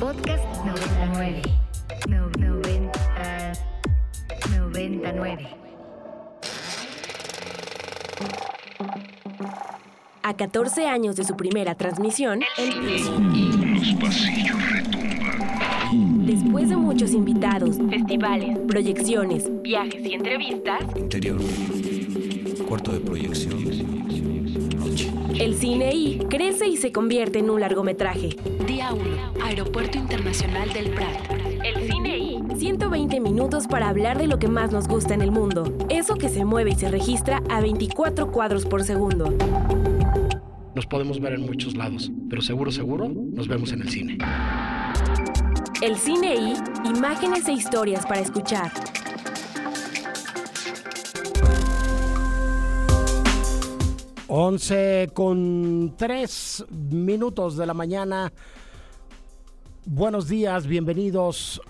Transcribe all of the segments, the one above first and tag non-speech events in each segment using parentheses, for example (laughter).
Podcast 99. No, 90, 99. A 14 años de su primera transmisión, el Los pasillos retumban. después de muchos invitados, festivales, proyecciones, viajes y entrevistas, Interior. Cuarto de proyección. Noche. el cine I crece y se convierte en un largometraje. Día 1. Aeropuerto Internacional del Prat. el cine y 120 minutos para hablar de lo que más nos gusta en el mundo. Eso que se mueve y se registra a 24 cuadros por segundo. Nos podemos ver en muchos lados, pero seguro, seguro, nos vemos en el cine. El cine I, imágenes e historias para escuchar. Once con tres minutos de la mañana. Buenos días, bienvenidos.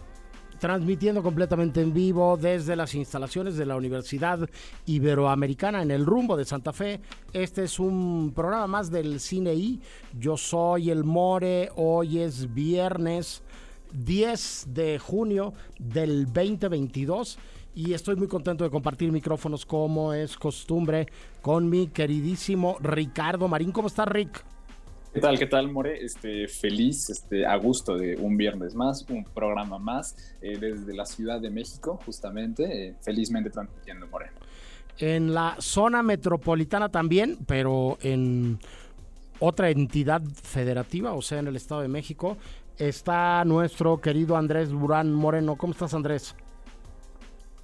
Transmitiendo completamente en vivo desde las instalaciones de la Universidad Iberoamericana en el rumbo de Santa Fe. Este es un programa más del Cine I. Yo soy el More. Hoy es viernes 10 de junio del 2022 y estoy muy contento de compartir micrófonos como es costumbre con mi queridísimo Ricardo Marín. ¿Cómo estás, Rick? ¿Qué tal? ¿Qué tal, More? Este, feliz, este, a gusto de un viernes más, un programa más eh, desde la Ciudad de México, justamente, eh, felizmente transmitiendo, More. En la zona metropolitana también, pero en otra entidad federativa, o sea, en el Estado de México, está nuestro querido Andrés Burán Moreno. ¿Cómo estás, Andrés?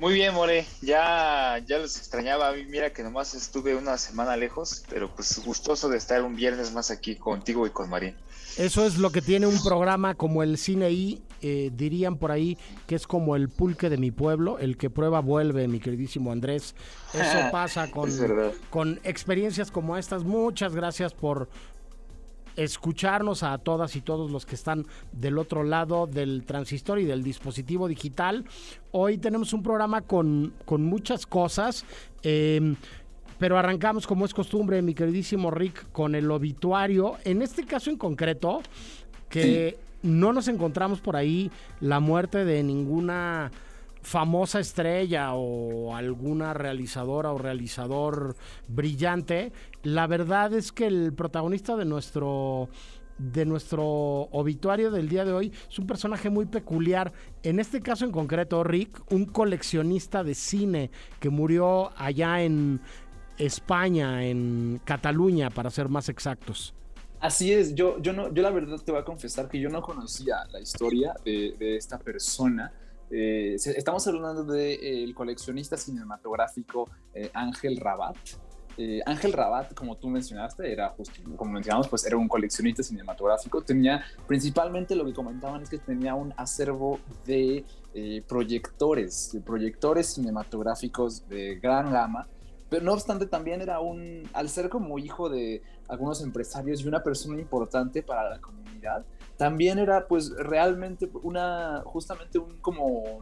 Muy bien, More. Ya, ya los extrañaba. Mira que nomás estuve una semana lejos, pero pues gustoso de estar un viernes más aquí contigo y con Marín. Eso es lo que tiene un programa como el Cine I, eh, dirían por ahí que es como el pulque de mi pueblo, el que prueba vuelve, mi queridísimo Andrés. Eso (laughs) pasa con, Es con experiencias como estas. Muchas gracias por escucharnos a todas y todos los que están del otro lado del transistor y del dispositivo digital. Hoy tenemos un programa con, con muchas cosas. eh, pero arrancamos, como es costumbre, mi queridísimo Rick, con el obituario. En este caso en concreto, que no nos encontramos por ahí la muerte de ninguna famosa estrella o alguna realizadora o realizador brillante. La verdad es que el protagonista de nuestro de nuestro obituario del día de hoy es un personaje muy peculiar. En este caso en concreto, Rick, un coleccionista de cine que murió allá en España, en Cataluña, para ser más exactos. Así es, yo, yo, no, yo la verdad te voy a confesar que yo no conocía la historia de, de esta persona. Eh, estamos hablando del coleccionista cinematográfico eh, Ángel Rabat. Eh, Ángel Rabat, como tú mencionaste, era justo, como mencionamos, pues era un coleccionista cinematográfico. Tenía, principalmente lo que comentaban es que tenía un acervo de eh, proyectores, de proyectores cinematográficos de gran gama. Pero no obstante, también era un, al ser como hijo de algunos empresarios y una persona importante para la comunidad, también era pues realmente una, justamente un como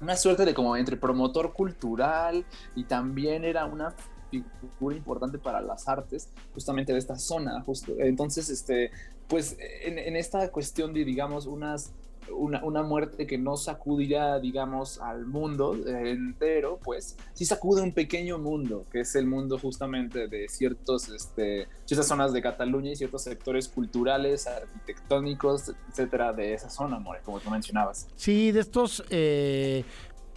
una suerte de como entre promotor cultural y también era una figura importante para las artes justamente de esta zona entonces este pues en, en esta cuestión de digamos unas una, una, muerte que no sacudirá, digamos, al mundo entero, pues sí sacude un pequeño mundo, que es el mundo justamente de ciertos, este, ciertas zonas de Cataluña y ciertos sectores culturales, arquitectónicos, etcétera, de esa zona, More, como tú mencionabas. Sí, de estos eh,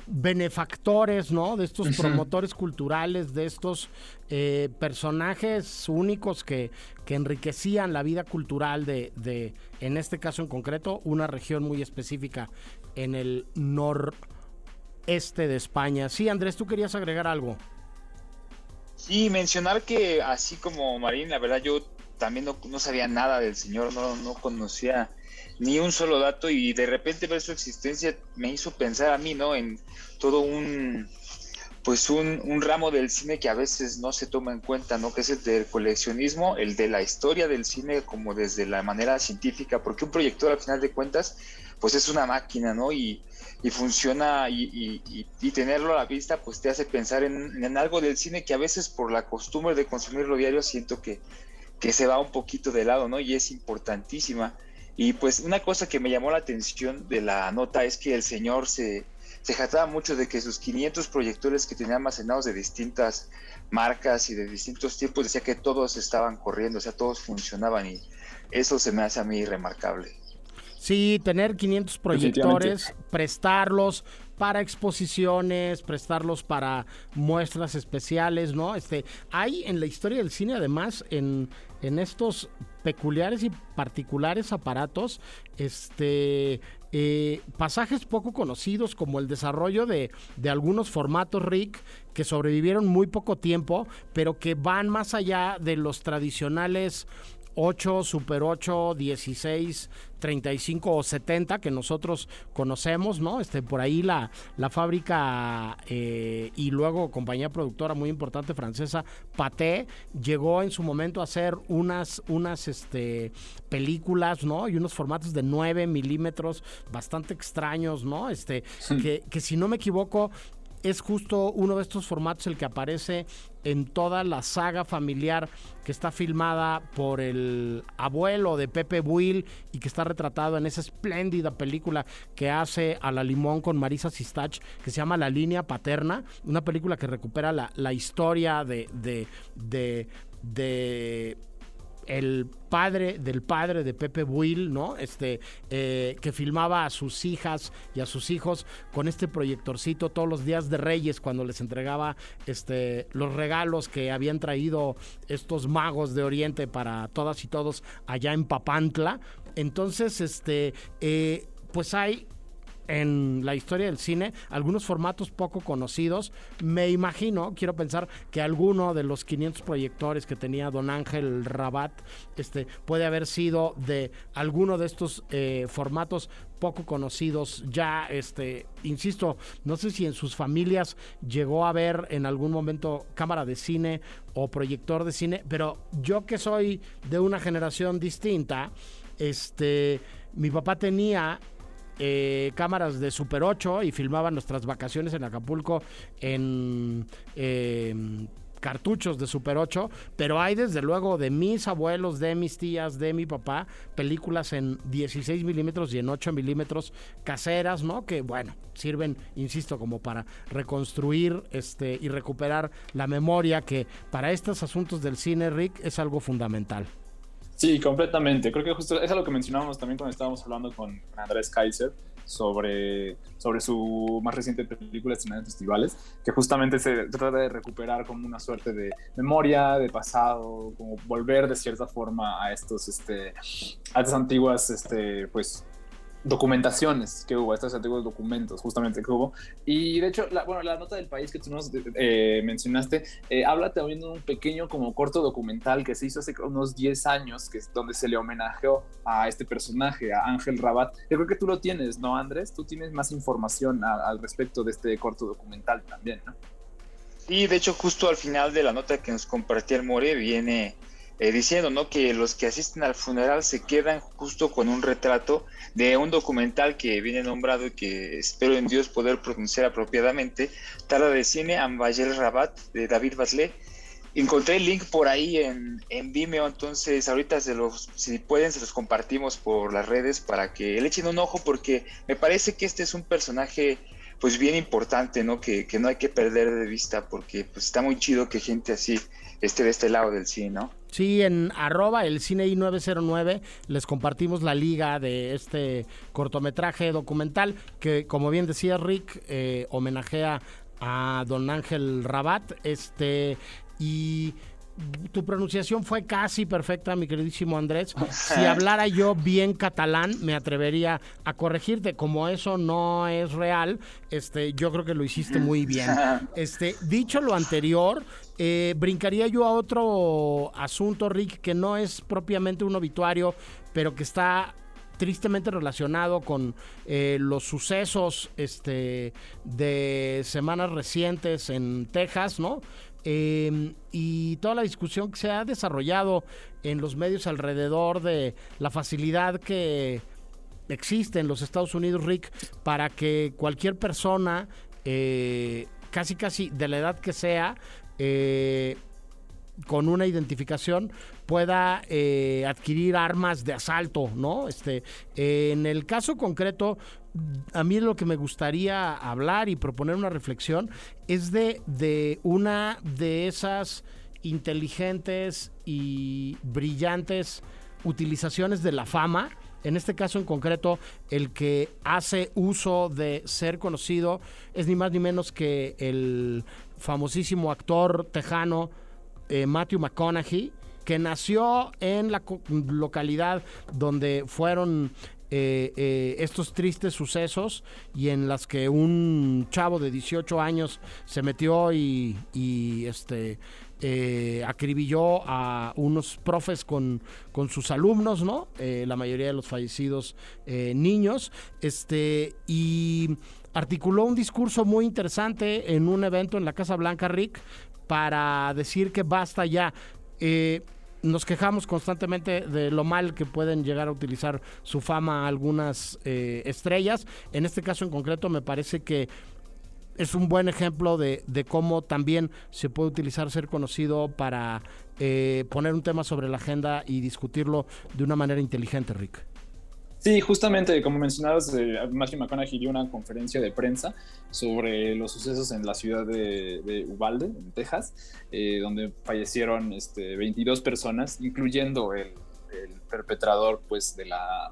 benefactores, ¿no? De estos promotores culturales, de estos eh, personajes únicos que, que enriquecían la vida cultural de, de, en este caso en concreto, una región muy específica en el noreste de España. Sí, Andrés, tú querías agregar algo. Sí, mencionar que así como Marín, la verdad yo también no, no sabía nada del señor, no, no conocía ni un solo dato y de repente ver su existencia me hizo pensar a mí, ¿no? En todo un, pues un, un, ramo del cine que a veces no se toma en cuenta, ¿no? Que es el del coleccionismo, el de la historia del cine como desde la manera científica, porque un proyector al final de cuentas, pues es una máquina, ¿no? Y, y funciona y, tenerlo a la vista, pues te hace pensar en, en, algo del cine que a veces por la costumbre de consumirlo diario siento que, que se va un poquito de lado, ¿no? Y es importantísima. Y pues una cosa que me llamó la atención de la nota es que el señor se, se jactaba mucho de que sus 500 proyectores que tenía almacenados de distintas marcas y de distintos tiempos, decía que todos estaban corriendo, o sea, todos funcionaban y eso se me hace a mí remarcable. Sí, tener 500 proyectores, prestarlos para exposiciones, prestarlos para muestras especiales, ¿no? Este, hay en la historia del cine, además, en, en estos peculiares y particulares aparatos, este, eh, pasajes poco conocidos como el desarrollo de, de algunos formatos RIC que sobrevivieron muy poco tiempo, pero que van más allá de los tradicionales 8, Super 8, 16, 35 o 70 que nosotros conocemos, ¿no? Este, por ahí la, la fábrica eh, y luego compañía productora muy importante francesa, Pathé, llegó en su momento a hacer unas, unas este, películas, ¿no? Y unos formatos de 9 milímetros bastante extraños, ¿no? Este, que, que si no me equivoco, es justo uno de estos formatos el que aparece en toda la saga familiar que está filmada por el abuelo de Pepe Buil y que está retratado en esa espléndida película que hace a la limón con Marisa Sistach, que se llama La línea paterna, una película que recupera la, la historia de, de, de, de el padre del padre de Pepe Buil, ¿no? Este, eh, que filmaba a sus hijas y a sus hijos con este proyectorcito todos los días de Reyes cuando les entregaba este, los regalos que habían traído estos magos de Oriente para todas y todos allá en Papantla. Entonces, este, eh, pues hay en la historia del cine, algunos formatos poco conocidos. Me imagino, quiero pensar que alguno de los 500 proyectores que tenía Don Ángel Rabat este, puede haber sido de alguno de estos eh, formatos poco conocidos ya este insisto no sé si en sus familias llegó a ver en algún momento cámara de cine o proyector de cine pero yo que soy de una generación distinta este mi papá tenía eh, cámaras de Super 8 y filmaban nuestras vacaciones en Acapulco en eh, cartuchos de Super 8, pero hay desde luego de mis abuelos, de mis tías, de mi papá, películas en 16 milímetros y en 8 milímetros caseras, ¿no? Que bueno, sirven, insisto, como para reconstruir este, y recuperar la memoria que para estos asuntos del cine, Rick, es algo fundamental. Sí, completamente. Creo que justo es lo que mencionábamos también cuando estábamos hablando con Andrés Kaiser sobre, sobre su más reciente película estrenada en festivales, que justamente se trata de recuperar como una suerte de memoria, de pasado, como volver de cierta forma a estos, este, a estas antiguas, este, pues, documentaciones que hubo, estos antiguos documentos justamente que hubo. Y de hecho, la, bueno, la nota del país que tú nos eh, mencionaste eh, habla también de un pequeño como corto documental que se hizo hace unos 10 años, que es donde se le homenajeó a este personaje, a Ángel Rabat. Yo creo que tú lo tienes, ¿no, Andrés? Tú tienes más información al respecto de este corto documental también, ¿no? Sí, de hecho, justo al final de la nota que nos compartió el More viene eh, diciendo ¿no? que los que asisten al funeral se quedan justo con un retrato de un documental que viene nombrado y que espero en Dios poder pronunciar apropiadamente, Tala de Cine Ambayel Rabat de David Basley. Encontré el link por ahí en, en Vimeo, entonces ahorita se los, si pueden se los compartimos por las redes para que le echen un ojo porque me parece que este es un personaje pues bien importante, ¿no? Que, que no hay que perder de vista porque pues está muy chido que gente así esté de este lado del cine, ¿no? Sí, en arroba el cine I909 les compartimos la liga de este cortometraje documental que, como bien decía Rick, eh, homenajea a don Ángel Rabat. Este, y tu pronunciación fue casi perfecta, mi queridísimo Andrés. (laughs) Si hablara yo bien catalán, me atrevería a corregirte. Como eso no es real, este, yo creo que lo hiciste muy bien. (laughs) Este, dicho lo anterior, eh, brincaría yo a otro asunto, Rick, que no es propiamente un obituario, pero que está tristemente relacionado con eh, los sucesos este, de semanas recientes en Texas, ¿no? Em, y toda la discusión que se ha desarrollado en los medios alrededor de la facilidad que existe en los Estados Unidos, Rick, para que cualquier persona, eh, casi casi de la edad que sea, eh, con una identificación pueda eh, adquirir armas de asalto, ¿no? Este, en el caso concreto, a mí lo que me gustaría hablar y proponer una reflexión es de, de una de esas inteligentes y brillantes utilizaciones de la fama. En este caso en concreto, el que hace uso de ser conocido es ni más ni menos que el famosísimo actor tejano eh, Matthew McConaughey, que nació en la localidad donde fueron eh, eh, estos tristes sucesos y en las que un chavo de 18 años se metió y, este acribilló a unos profes con, con sus alumnos, ¿no? La mayoría de los fallecidos niños, este y articuló un discurso muy interesante en un evento en la Casa Blanca, Rick, para decir que basta ya. Eh, nos quejamos constantemente de lo mal que pueden llegar a utilizar su fama algunas eh, estrellas. En este caso en concreto me parece que es un buen ejemplo de, cómo también se puede utilizar ser conocido para eh, poner un tema sobre la agenda y discutirlo de una manera inteligente, Rick. Sí, justamente como mencionabas, eh, Matthew McConaughey dio una conferencia de prensa sobre los sucesos en la ciudad de, de Uvalde, en Texas, eh, donde fallecieron este, 22 personas, incluyendo el, perpetrador pues, de, la,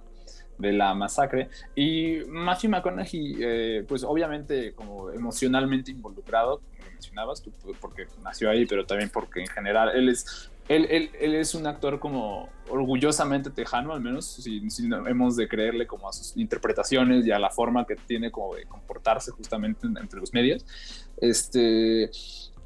de la masacre. Y Matthew McConaughey, eh, pues obviamente como emocionalmente involucrado, como mencionabas, porque nació ahí, pero también porque en general él es él, él, él, es un actor como orgullosamente tejano, al menos, si, si hemos de creerle como a sus interpretaciones y a la forma que tiene como de comportarse justamente entre los medios. Este,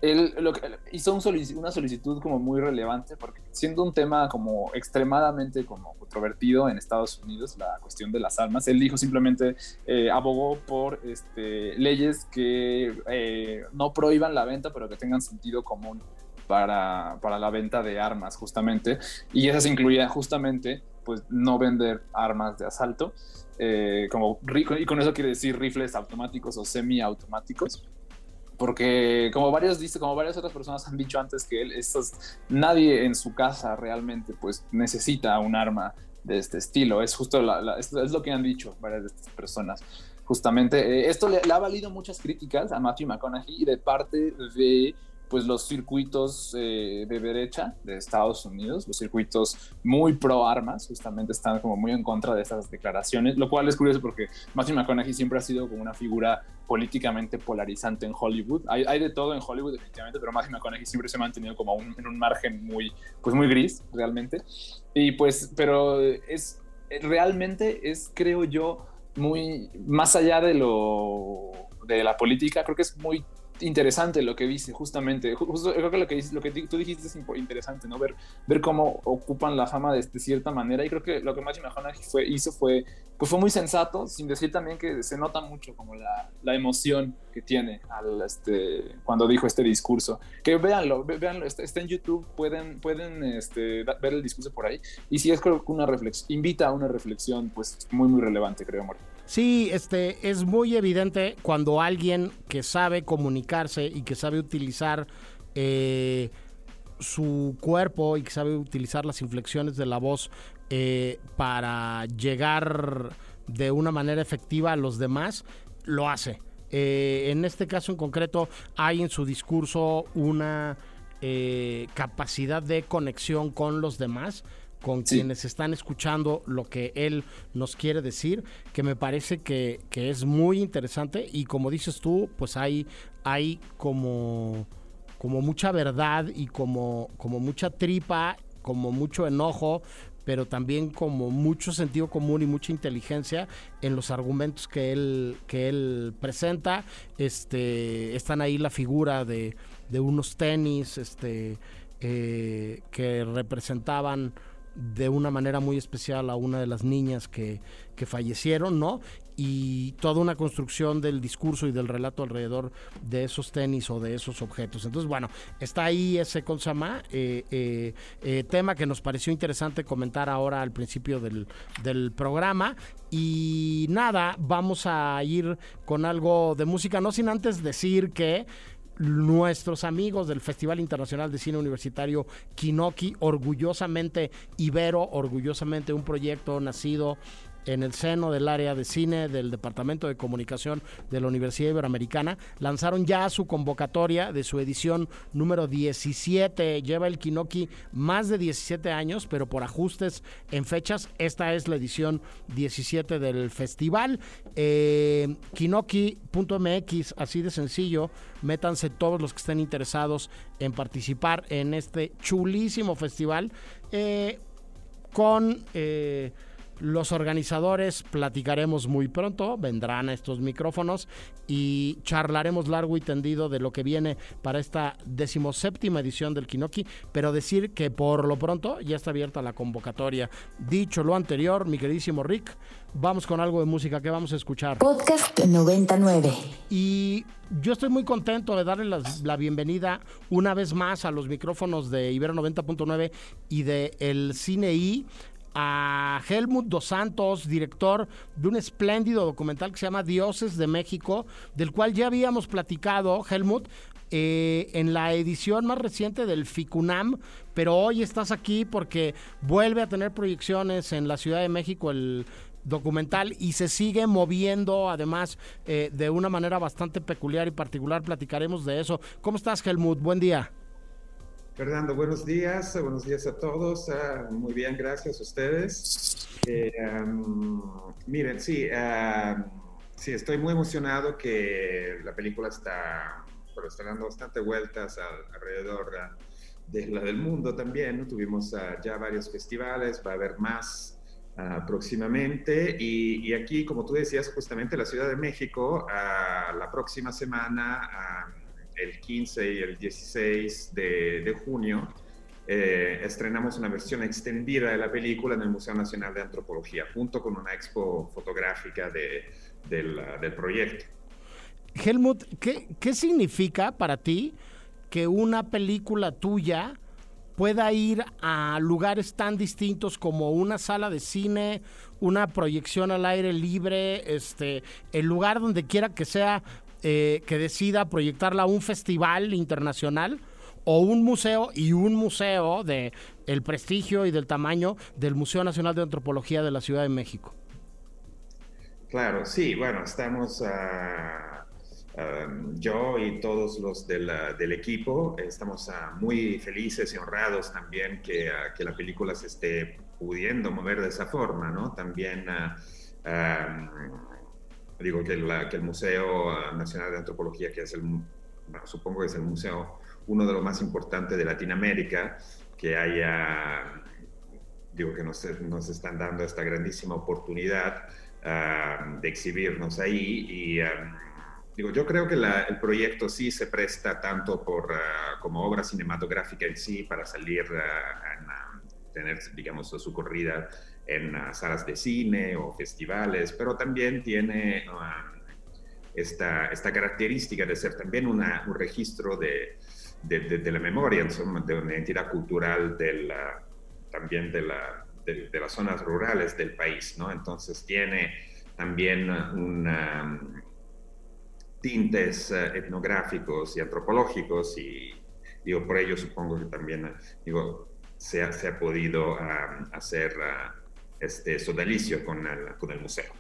él que, hizo una solicitud como muy relevante porque siendo un tema como extremadamente como controvertido en Estados Unidos, la cuestión de las armas, él dijo simplemente, eh, abogó por este, leyes que eh, no prohíban la venta, pero que tengan sentido común para, para, la venta de armas, justamente. Y esas incluían justamente, pues, no vender armas de asalto, eh, como, y con eso quiere decir rifles automáticos o semiautomáticos. Porque como varios dice, como varias otras personas han dicho antes que él, estos, nadie en su casa realmente pues necesita un arma de este estilo. Es justo la, la, es, es, lo que han dicho varias de estas personas. Justamente eh, esto le, le, ha valido muchas críticas a Matthew McConaughey de parte de pues los circuitos eh, de derecha de Estados Unidos, los circuitos muy pro armas, justamente están como muy en contra de esas declaraciones, lo cual es curioso porque Matthew McConaughey siempre ha sido como una figura políticamente polarizante en Hollywood. Hay, hay de todo en Hollywood definitivamente, pero Matthew McConaughey siempre se ha mantenido como un, en un margen muy, pues muy gris realmente. Y pues, pero es realmente es, creo yo, muy más allá de lo de la política, creo que es muy interesante lo que dice, justamente. Justo, creo que lo que, lo que tú dijiste es interesante, ¿no? Ver, ver cómo ocupan la fama de, de cierta manera. Y creo que lo que Matthew McConaughey fue, hizo fue, pues fue muy sensato, sin decir también que se nota mucho como la, la emoción que tiene al, este, cuando dijo este discurso. Que véanlo, véanlo, está, está en YouTube, pueden, pueden este, ver el discurso por ahí. Y si es creo que una reflexión, invita a una reflexión, pues muy, muy relevante, creo, Mario. Sí, este, es muy evidente cuando alguien que sabe comunicarse y que sabe utilizar eh, su cuerpo y que sabe utilizar las inflexiones de la voz eh, para llegar de una manera efectiva a los demás, lo hace. Eh, en este caso en concreto hay en su discurso una eh, capacidad de conexión con los demás con sí. quienes están escuchando lo que él nos quiere decir, que me parece que, que, es muy interesante y como dices tú, pues hay, hay como, como mucha verdad y como, como mucha tripa, como mucho enojo, pero también como mucho sentido común y mucha inteligencia en los argumentos que él, que él presenta. Este, están ahí la figura de, de unos tenis este, eh, que representaban de una manera muy especial a una de las niñas que, que, fallecieron, ¿no? Y toda una construcción del discurso y del relato alrededor de esos tenis o de esos objetos. Entonces, bueno, está ahí ese consama, eh, eh, eh, tema que nos pareció interesante comentar ahora al principio del, del programa. Y nada, vamos a ir con algo de música, no sin antes decir que nuestros amigos del Festival Internacional de Cine Universitario Kinoki, orgullosamente Ibero, orgullosamente un proyecto nacido en el seno del área de cine del Departamento de Comunicación de la Universidad Iberoamericana, lanzaron ya su convocatoria de su edición número 17. Lleva el Kinoki más de 17 años, pero por ajustes en fechas, esta es la edición 17 del festival. Eh, Kinoki.mx, así de sencillo, métanse todos los que estén interesados en participar en este chulísimo festival eh, con... Eh, los organizadores platicaremos muy pronto, vendrán a estos micrófonos y charlaremos largo y tendido de lo que viene para esta decimoséptima edición del Kinoki, pero decir que por lo pronto ya está abierta la convocatoria. Dicho lo anterior, mi queridísimo Rick, vamos con algo de música que vamos a escuchar. Podcast 99. Y yo estoy muy contento de darle la bienvenida una vez más a los micrófonos de Ibero 90.9 y de El Cine I a Helmut Dos Santos, director de un espléndido documental que se llama Dioses de México, del cual ya habíamos platicado, Helmut, eh, en la edición más reciente del FICUNAM, pero hoy estás aquí porque vuelve a tener proyecciones en la Ciudad de México el documental y se sigue moviendo además eh, de una manera bastante peculiar y particular. Platicaremos de eso. ¿Cómo estás, Helmut? Buen día. Fernando, buenos días, buenos días a todos. ah, muy bien, gracias a ustedes. Eh, am, miren, sí, am, sí, estoy muy emocionado que la película está, pero está dando bastante vueltas al- alrededor ah, de la del mundo también. ¿no? Tuvimos ah, ya varios festivales, va a haber más próximamente. Y, y aquí, como tú decías, justamente la Ciudad de México, la próxima semana, el 15 y el 16 de, junio, eh, estrenamos una versión extendida de la película en el Museo Nacional de Antropología, junto con una expo fotográfica de- del, del proyecto. Helmut, ¿qué, ¿qué significa para ti que una película tuya pueda ir a lugares tan distintos como una sala de cine, una proyección al aire libre, este, el lugar donde quiera que sea eh, que decida proyectarla a un festival internacional o un museo y un museo de el prestigio y del tamaño del Museo Nacional de Antropología de la Ciudad de México? Claro, sí, bueno, estamos, ah, yo y todos los del, del equipo, estamos ah, muy felices y honrados también que, que la película se esté pudiendo mover de esa forma, ¿no? También digo que, la- que el Museo Nacional de Antropología, que es el, bueno, supongo que es el museo, uno de los más importantes de Latinoamérica, que haya, digo que nos, nos están dando esta grandísima oportunidad ah, de exhibirnos ahí y ah, digo, yo creo que la- el proyecto sí se presta tanto por, ah, como obra cinematográfica en sí para salir ah, en, ah, tener, digamos, su corrida en ah, salas de cine o festivales, pero también tiene ah, esta, esta característica de ser también una- un registro de, de, de- de la memoria, de una entidad cultural de la- también de, la, de, las zonas rurales del país, ¿no? Entonces tiene también una, tintes eh, etnográficos y antropológicos y digo, por ello supongo que también digo, se, ha, se ha podido ah, hacer ah, este sodalicio con el, con el museo.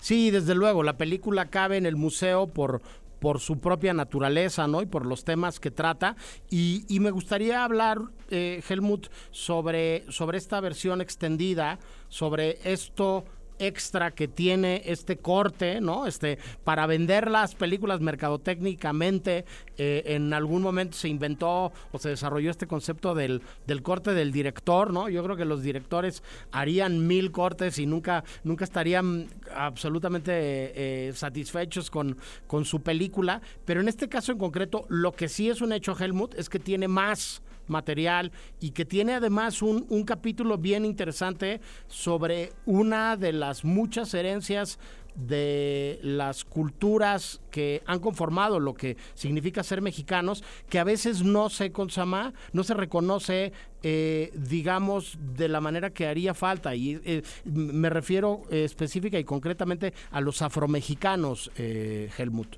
Sí, desde luego, la película cabe en el museo por, por su propia naturaleza, ¿no? Y por los temas que trata. Y, me gustaría hablar, eh, Helmut, sobre esta versión extendida, sobre esto extra que tiene este corte, ¿no? Este, para vender las películas mercadotécnicamente, eh, en algún momento se inventó o se desarrolló este concepto del, del corte del director, ¿no? Yo creo que los directores harían mil cortes y nunca, nunca estarían absolutamente eh, satisfechos con, con su película, pero en este caso en concreto, lo que sí es un hecho, Helmut, es que tiene más material y que tiene además un, un capítulo bien interesante sobre una de las muchas herencias de las culturas que han conformado lo que significa ser mexicanos, que a veces no se consama, no se reconoce, eh, digamos, de la manera que haría falta. Y eh, me refiero eh, específica y concretamente a los afromexicanos, Helmut.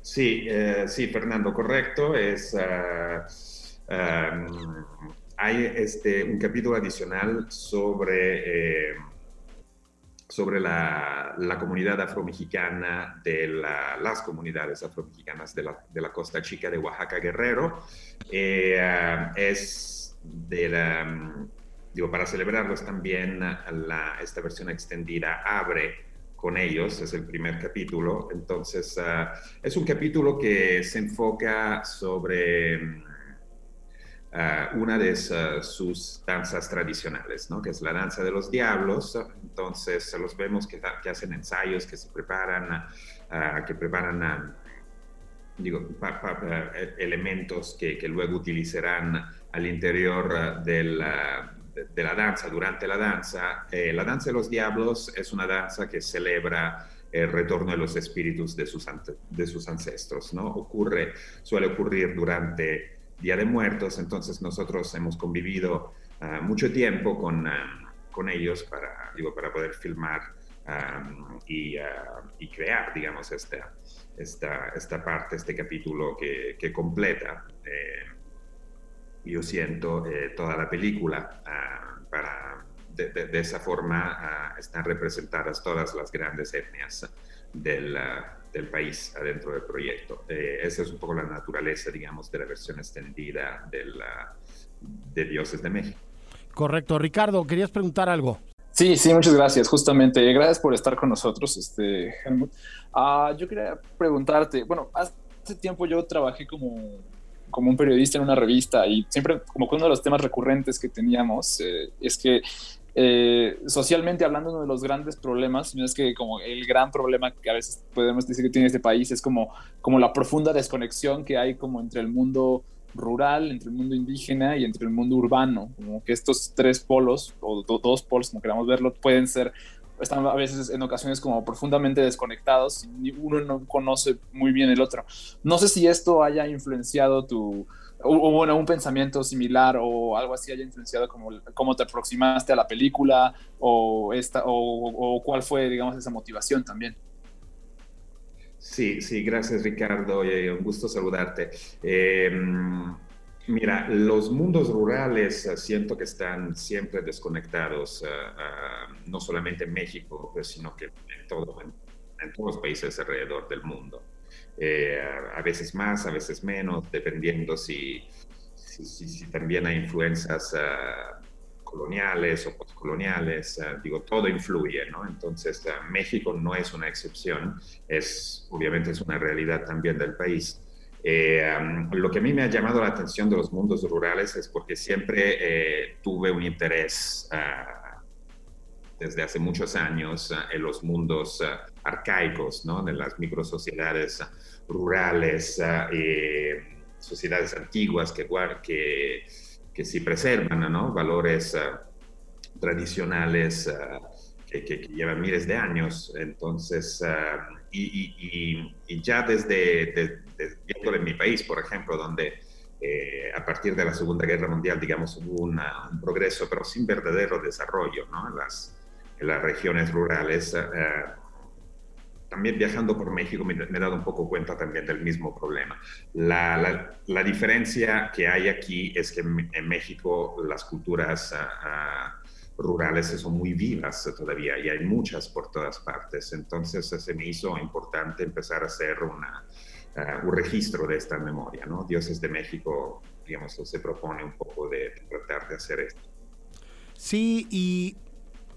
Sí, sí, Fernando, correcto. Es, ah, hay este, un capítulo adicional sobre, eh, sobre la, la, comunidad afromexicana, de las comunidades afromexicanas de la, de la, Costa Chica de Oaxaca Guerrero. Eh, ah, es de la, digo, para celebrarlos también, la, esta versión extendida abre con ellos, es el primer capítulo. Entonces, ah, es un capítulo que se enfoca sobre ah, una de sus danzas tradicionales, ¿no? que es la danza de los diablos. Entonces, los vemos que, que hacen ensayos, que se preparan, uh, que preparan digo, elementos que, que, luego utilizarán al interior del de, la danza, durante la danza. Eh, la danza de los diablos es una danza que celebra el retorno de los espíritus de sus, de sus ancestros, ¿no? Ocurre, suele ocurrir durante Día de Muertos, entonces nosotros hemos convivido ah, mucho tiempo con, ah, con ellos para, digo, para poder filmar y, ah, y, crear, digamos, esta, esta, esta parte, este capítulo que, que completa. Eh, yo siento eh, toda la película para de, esa forma están representadas todas las grandes etnias del, del país adentro del proyecto. Eh, esa es un poco la naturaleza, digamos, de la versión extendida del, de Dioses de México. Correcto. Ricardo, querías preguntar algo. Sí, sí, muchas gracias. Justamente, gracias por estar con nosotros, este, Helmut. yo quería preguntarte, bueno, hace tiempo yo trabajé como como un periodista en una revista y siempre como que uno de los temas recurrentes que teníamos eh, es que eh, socialmente hablando uno de los grandes problemas, es que como el gran problema que a veces podemos decir que tiene este país es como, como la profunda desconexión que hay como entre el mundo rural, entre el mundo indígena y entre el mundo urbano, como que estos tres polos o dos polos, como queramos verlo, pueden ser están a veces en ocasiones como profundamente desconectados y uno no conoce muy bien el otro. No sé si esto haya influenciado tu, o, bueno, un pensamiento similar o algo así haya influenciado como cómo te aproximaste a la película o, esta, o, cuál fue, digamos, esa motivación también. Sí, sí, gracias Ricardo, un gusto saludarte. Eh, Mira, los mundos rurales eh, siento que están siempre desconectados, eh, no solamente en México, pues, sino que en, todo, en, todos los países alrededor del mundo. A veces más, a veces menos, dependiendo si, si, también hay influencias coloniales o postcoloniales, digo, todo influye, ¿no? Entonces, México no es una excepción, es, obviamente es una realidad también del país. Eh, lo que a mí me ha llamado la atención de los mundos rurales es porque siempre eh, tuve un interés desde hace muchos años en los mundos arcaicos, ¿no? de las microsociedades rurales, sociedades antiguas que, que, que sí preservan ¿no? valores tradicionales que, llevan miles de años. Entonces, y, ya desde, viendo en mi país, por ejemplo, donde eh, a partir de la Segunda Guerra Mundial, digamos, hubo un progreso, pero sin verdadero desarrollo ¿no? las, en las regiones rurales. Eh, también viajando por México me, he dado un poco cuenta también del mismo problema. La, la, diferencia que hay aquí es que en, México las culturas... Ah, ah, rurales son muy vivas todavía y hay muchas por todas partes. Entonces se me hizo importante empezar a hacer una, eh, un registro de esta memoria. ¿no? Dioses de México, digamos, se propone un poco de tratar de hacer esto. Sí, y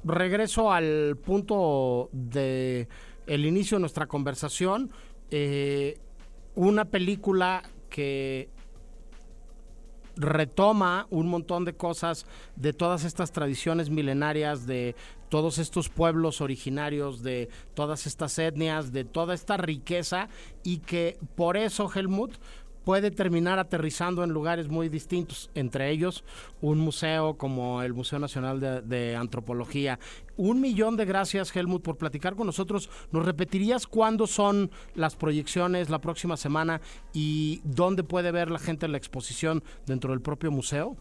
regreso al punto de el inicio de nuestra conversación. Eh, una película que retoma un montón de cosas de todas estas tradiciones milenarias, de todos estos pueblos originarios, de todas estas etnias, de toda esta riqueza y que por eso Helmut puede terminar aterrizando en lugares muy distintos, entre ellos un museo como el Museo Nacional de, Antropología. Un millón de gracias, Helmut, por platicar con nosotros. ¿Nos repetirías cuándo son las proyecciones la próxima semana y dónde puede ver la gente la exposición dentro del propio museo?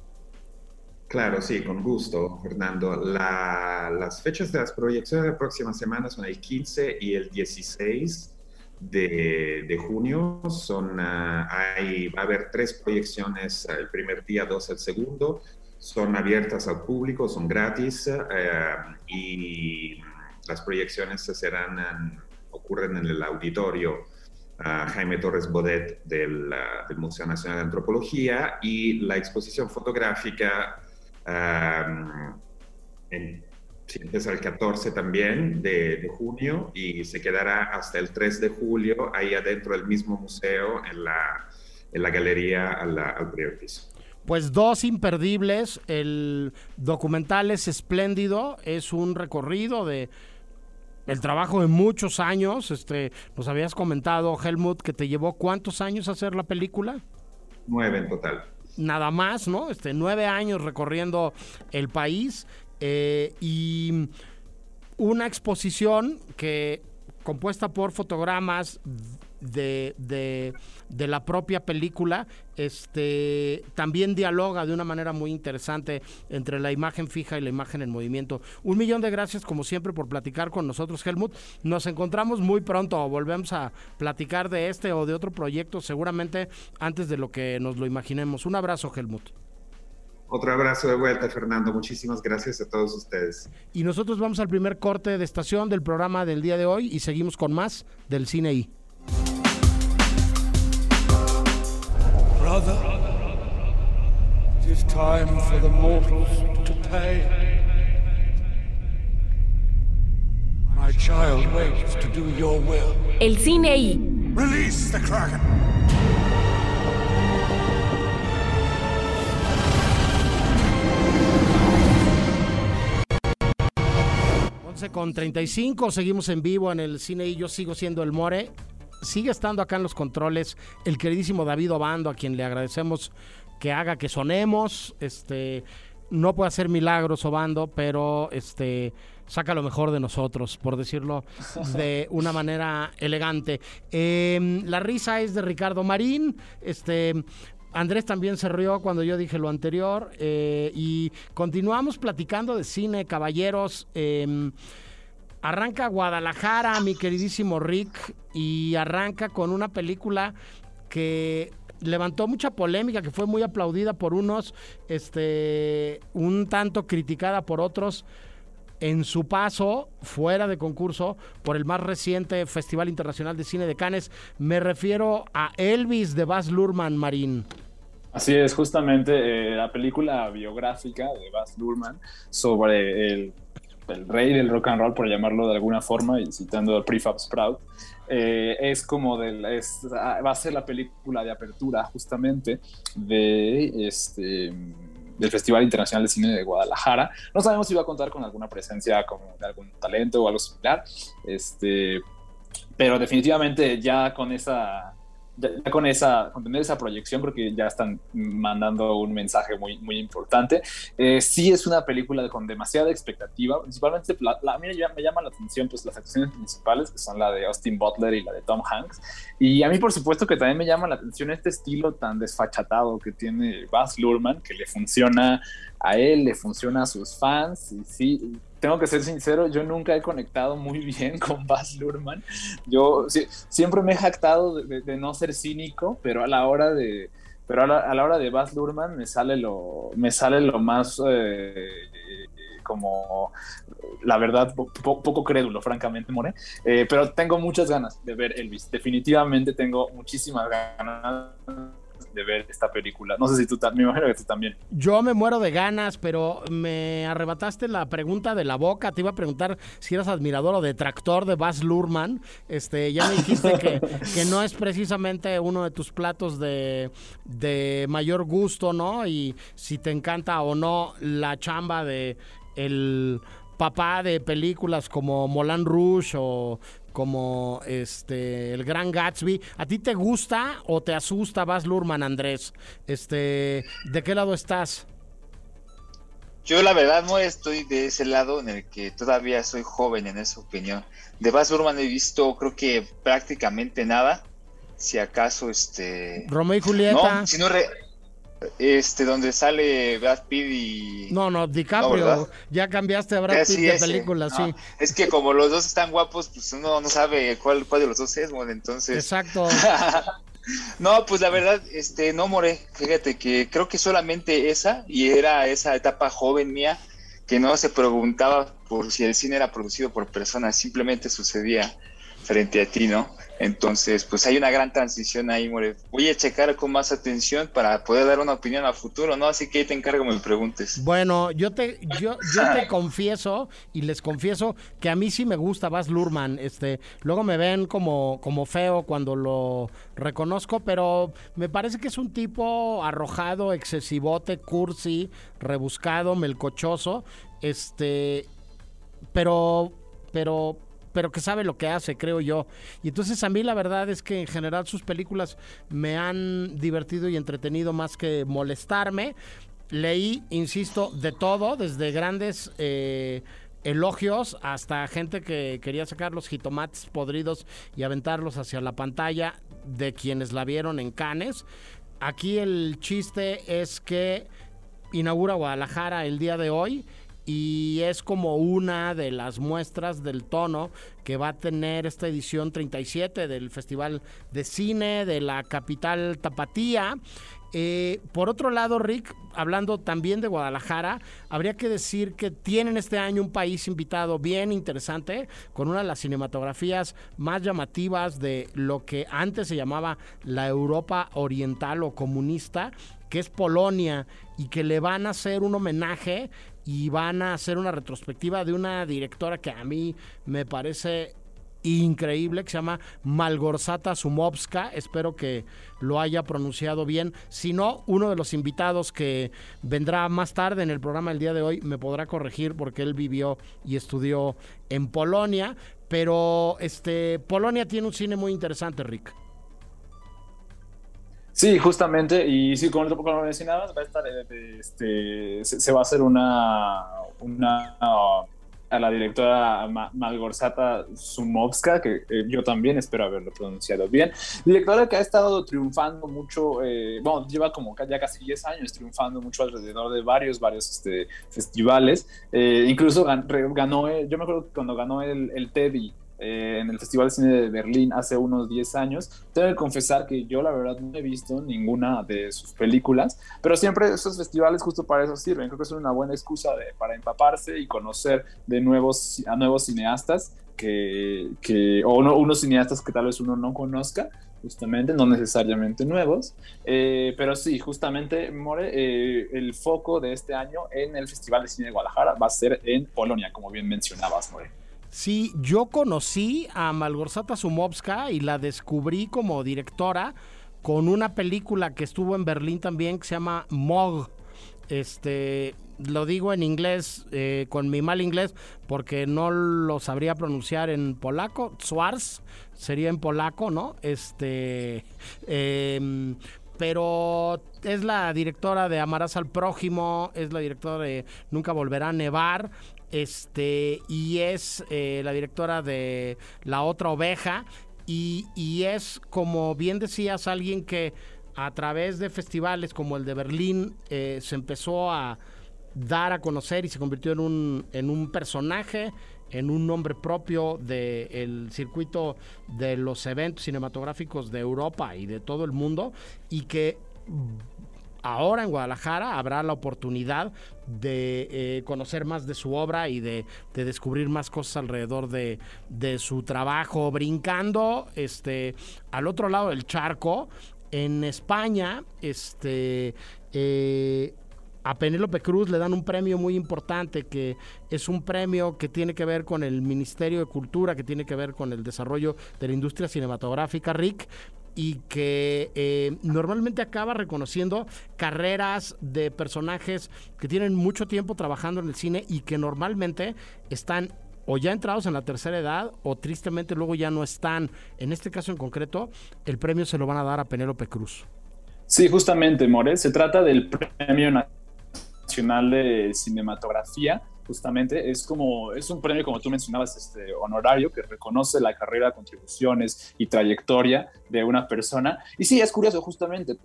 Claro, sí, con gusto, Fernando. las fechas de las proyecciones de la próxima semana son el 15 y el 16 de, de junio. Son, ah, hay, va a haber tres proyecciones el primer día, dos el segundo. Son abiertas al público, son gratis eh, y las proyecciones se serán ocurren en el auditorio Jaime Torres Bodet del, del, Museo Nacional de Antropología y la exposición fotográfica en, empieza el 14 también de, junio y se quedará hasta el 3 de julio ahí adentro del mismo museo en la, en la galería al, al primer piso. Pues dos imperdibles, el documental es espléndido, es un recorrido de el trabajo de muchos años. Este, nos habías comentado, Helmut, que te llevó cuántos años hacer la película? Nueve en total. Nada más, ¿no? Este, nueve años recorriendo el país eh, y una exposición que compuesta por fotogramas de, de, la propia película, este, también dialoga de una manera muy interesante entre la imagen fija y la imagen en movimiento. Un millón de gracias como siempre por platicar con nosotros, Helmut. Nos encontramos muy pronto, volvemos a platicar de este o de otro proyecto, seguramente antes de lo que nos lo imaginemos. Un abrazo, Helmut. Otro abrazo de vuelta, Fernando. Muchísimas gracias a todos ustedes. Y nosotros vamos al primer corte de estación del programa del día de hoy y seguimos con más del cine I. Brother, it is time for the mortals to pay. My child waits to do your will. El cine I. Release the Kraken. Con 35, seguimos en vivo en el cine y yo sigo siendo el More sigue estando acá en los controles el queridísimo David Obando, a quien le agradecemos que haga que sonemos. Este, no puede hacer milagros Obando, pero este saca lo mejor de nosotros, por decirlo de una manera elegante. Em, la risa es de Ricardo Marín. Este, Andrés también se rió cuando yo dije lo anterior. Eh, y continuamos platicando de cine, caballeros. Em, Arranca Guadalajara, mi queridísimo Rick, y arranca con una película que levantó mucha polémica, que fue muy aplaudida por unos, este, un tanto criticada por otros en su paso fuera de concurso por el más reciente Festival Internacional de Cine de Cannes. Me refiero a Elvis de Baz Luhrmann Marín. Así es, justamente eh, la película biográfica de Baz Luhrmann sobre el rey del rock and roll, por llamarlo de alguna forma, y citando a Prefab Sprout, eh, es como del, va a ser la película de apertura justamente de este del Festival Internacional de Cine de Guadalajara. No sabemos si va a contar con alguna presencia como de algún talento o algo similar, este, pero definitivamente ya con esa con esa con tener esa proyección creo que ya están mandando un mensaje muy muy importante. Eh, sí es una película con demasiada expectativa principalmente la, a mí me llama la atención pues las acciones principales que son la de Austin Butler y la de Tom Hanks. Y a mí por supuesto que también me llama la atención este estilo tan desfachatado que tiene Baz Luhrmann que le funciona a él le funciona a sus fans sí tengo que ser sincero, yo nunca he conectado muy bien con Baz Luhrmann. Yo siempre me he jactado de, no ser cínico, pero a la hora de, pero a la, hora de Baz Luhrmann me sale lo, me sale lo más eh, como la verdad poco crédulo, francamente, More. Eh, pero tengo muchas ganas de ver Elvis. Definitivamente tengo muchísimas ganas de ver esta película. No sé si tú también, me imagino que tú también. Yo me muero de ganas, pero me arrebataste la pregunta de la boca. Te iba a preguntar si eras admirador o detractor de Baz Luhrmann. Este, ya me dijiste que, (laughs) que no es precisamente uno de tus platos de, de mayor gusto, ¿no? Y si te encanta o no la chamba de el papá de películas como Moulin Rouge o como este el Gran Gatsby. ¿A ti te gusta o te asusta Baz Luhrmann, Andrés? Este, ¿de qué lado estás? Yo la verdad no estoy de ese lado en el que todavía soy joven en esa opinión. De Baz Luhrmann he visto creo que prácticamente nada. Si acaso este Romeo y Julieta. No, si no este, donde sale Brad Pitt y... No, no, DiCaprio. ¿verdad? ya cambiaste a Brad Eh, Pitt sí, de película, No, sí. Es que como los dos están guapos, pues uno no sabe cuál, cuál de los dos es, bueno, entonces... Exacto. (laughs) no, pues la verdad, este, no moré. Fíjate que creo que solamente esa, y era esa etapa joven mía, que no se preguntaba por si el cine era producido por personas, simplemente sucedía frente a ti, ¿no? Entonces, pues hay una gran transición ahí, More. Voy a checar con más atención para poder dar una opinión a futuro, ¿no? Así que ahí te encargo me preguntes. Bueno, yo te, yo, yo te (laughs) confieso y les confieso que a mí sí me gusta Baz Luhrmann. Este, luego me ven como, como feo cuando lo reconozco, pero me parece que es un tipo arrojado, excesivote, cursi, rebuscado, melcochoso. Este, pero, pero, pero que sabe lo que hace, creo yo. Y entonces a mí la verdad es que en general sus películas me han divertido y entretenido más que molestarme. Leí, insisto, de todo, desde grandes eh, elogios hasta gente que quería sacar los jitomates podridos y aventarlos hacia la pantalla de quienes la vieron en Cannes. Aquí el chiste es que inaugura Guadalajara el día de hoy y es como una de las muestras del tono que va a tener esta edición 37 del Festival de Cine de la capital tapatía. Eh, por otro lado, Rick, hablando también de Guadalajara, habría que decir que tienen este año un país invitado bien interesante, con una de las cinematografías más llamativas de lo que antes se llamaba la Europa oriental o comunista, que es Polonia, y que le van a hacer un homenaje y van a hacer una retrospectiva de una directora que a mí me parece increíble que se llama Malgorzata Sumovska. Espero que lo haya pronunciado bien. Si no, uno de los invitados que vendrá más tarde en el programa el día de hoy me podrá corregir porque él vivió y estudió en Polonia. Pero este Polonia tiene un cine muy interesante, Rick. Sí, justamente, y sí, como, como mencionabas, va a estar, eh, este, se, va a hacer una, una a la directora Ma- Malgorzata Sumovska, que eh, yo también espero haberlo pronunciado bien. Directora que ha estado triunfando mucho, eh, bueno, lleva como ya casi 10 años triunfando mucho alrededor de varios, varios este, festivales. Eh, incluso ganó, yo me acuerdo que cuando ganó el, el Teddy eh, en el Festival de Cine de Berlín hace unos 10 años. Tengo que confesar que yo la verdad no he visto ninguna de sus películas, pero siempre esos festivales justo para eso sirven. Creo que son una buena excusa de- para empaparse y conocer de nuevos, a nuevos cineastas que, que o no, unos cineastas que tal vez uno no conozca justamente, no necesariamente nuevos, eh, pero sí, justamente, More, eh, el foco de este año en el Festival de Cine de Guadalajara va a ser en Polonia, como bien mencionabas, More. Sí, yo conocí a Malgorzata Sumovska y la descubrí como directora con una película que estuvo en Berlín también que se llama Mog. Este, lo digo en inglés, eh, con mi mal inglés, porque no lo sabría pronunciar en polaco. Schwarz sería en polaco, ¿no? Este, em, pero es la directora de Amarás al Prójimo, es la directora de Nunca Volverá a Nevar, este, y es eh, la directora de La Otra Oveja, y, y es, como bien decías, alguien que a través de festivales como el de Berlín eh, se empezó a dar a conocer y se convirtió en un, en un personaje, en un nombre propio del circuito de los eventos cinematográficos de Europa y de todo el mundo, y que ahora en Guadalajara habrá la oportunidad de eh, conocer más de su obra y de, de descubrir más cosas alrededor de, de, su trabajo. Brincando este, al otro lado del charco, en España, este, eh, a Penélope Cruz le dan un premio muy importante que es un premio que tiene que ver con el Ministerio de Cultura, que tiene que ver con el desarrollo de la industria cinematográfica, Rick, y que eh, normalmente acaba reconociendo carreras de personajes que tienen mucho tiempo trabajando en el cine y que normalmente están o ya entrados en la tercera edad o tristemente luego ya no están. En este caso en concreto, el premio se lo van a dar a Penélope Cruz. Sí, justamente, More. Se trata del Premio Nacional de Cinematografía. Justamente es como es un premio como tú mencionabas este honorario que reconoce la carrera, contribuciones y trayectoria de una persona. Y sí es curioso justamente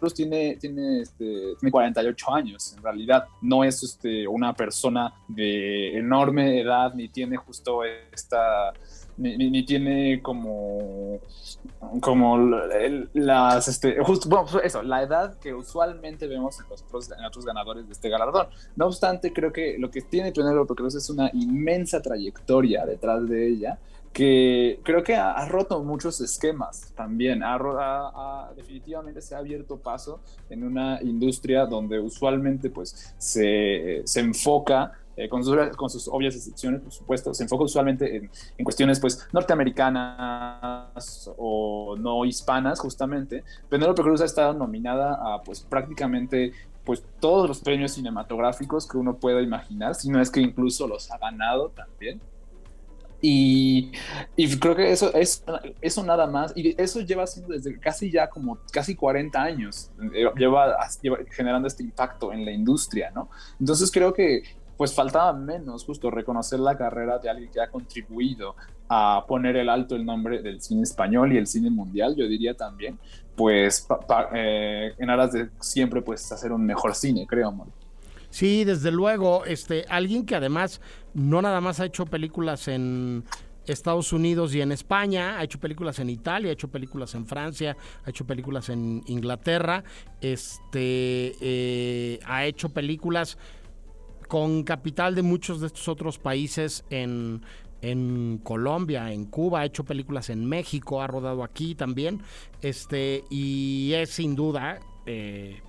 Cruz tiene, tiene, este, tiene 48 años, en realidad. No es este, una persona de enorme edad, ni tiene justo esta ni, tiene como como las este justo bueno, pues eso la edad que usualmente vemos en los otros, ganadores de este galardón no obstante creo que lo que tiene Penélope Cruz es una inmensa trayectoria detrás de ella que creo que ha, roto muchos esquemas también, ha, definitivamente se ha abierto paso en una industria donde usualmente pues se, se enfoca eh, con, sus, obvias excepciones, por supuesto, se enfoca usualmente en, cuestiones pues norteamericanas o no hispanas, justamente. Penélope Cruz ha estado nominada a pues prácticamente pues todos los premios cinematográficos que uno pueda imaginar, si no es que incluso los ha ganado también. Y, creo que eso es eso nada más, y eso lleva siendo desde casi ya como casi 40 años, eh, lleva, generando este impacto en la industria, ¿no? Entonces creo que pues faltaba menos justo reconocer la carrera de alguien que ha contribuido a poner el alto el nombre del cine español y el cine mundial, yo diría también, pues eh, en aras de siempre pues hacer un mejor cine, creo, amor. Sí, desde luego, este, alguien que además no nada más ha hecho películas en Estados Unidos y en España, ha hecho películas en Italia, ha hecho películas en Francia, ha hecho películas en Inglaterra, este, eh, ha hecho películas con capital de muchos de estos otros países en, Colombia, en Cuba, ha hecho películas en México, ha rodado aquí también, este, y es sin duda eh,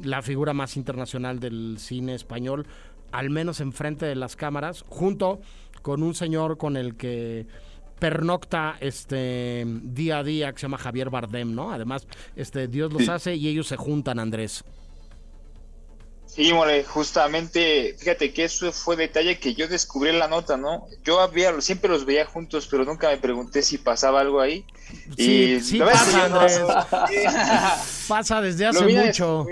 la figura más internacional del cine español, al menos enfrente de las cámaras, junto con un señor con el que pernocta este día a día que se llama Javier Bardem, ¿no? Además, este Dios los hace y ellos se juntan, Andrés. Sí, more, justamente, fíjate que eso fue detalle que yo descubrí en la nota, ¿no? Yo había, siempre los veía juntos, pero nunca me pregunté si pasaba algo ahí. Sí, sí pasa, (laughs) pasa desde hace mucho.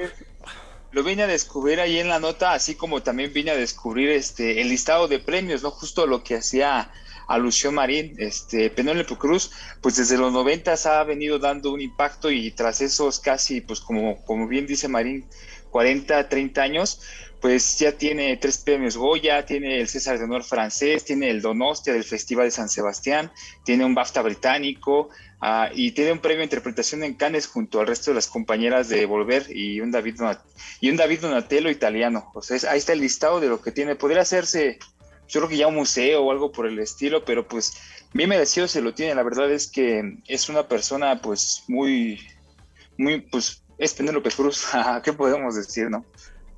Lo vine a descubrir ahí en la nota, así como también vine a descubrir este el listado de premios, ¿no? Justo lo que hacía alusión Marín, este Penélope Cruz, pues desde los noventas ha venido dando un impacto y tras esos casi, pues como, como bien dice Marín, 40, 30 años, pues ya tiene tres premios Goya, tiene el César de Honor francés, tiene el Donostia del Festival de San Sebastián, tiene un BAFTA británico ah, y tiene un premio de interpretación en Cannes junto al resto de las compañeras de Volver y un David, y un David Donatello italiano. O sea, ahí está el listado de lo que tiene. Podría hacerse, yo creo que ya un museo o algo por el estilo, pero pues bien merecido se lo tiene. La verdad es que es una persona pues muy, muy, pues es Penélope Cruz. (laughs) ¿Qué podemos decir, no?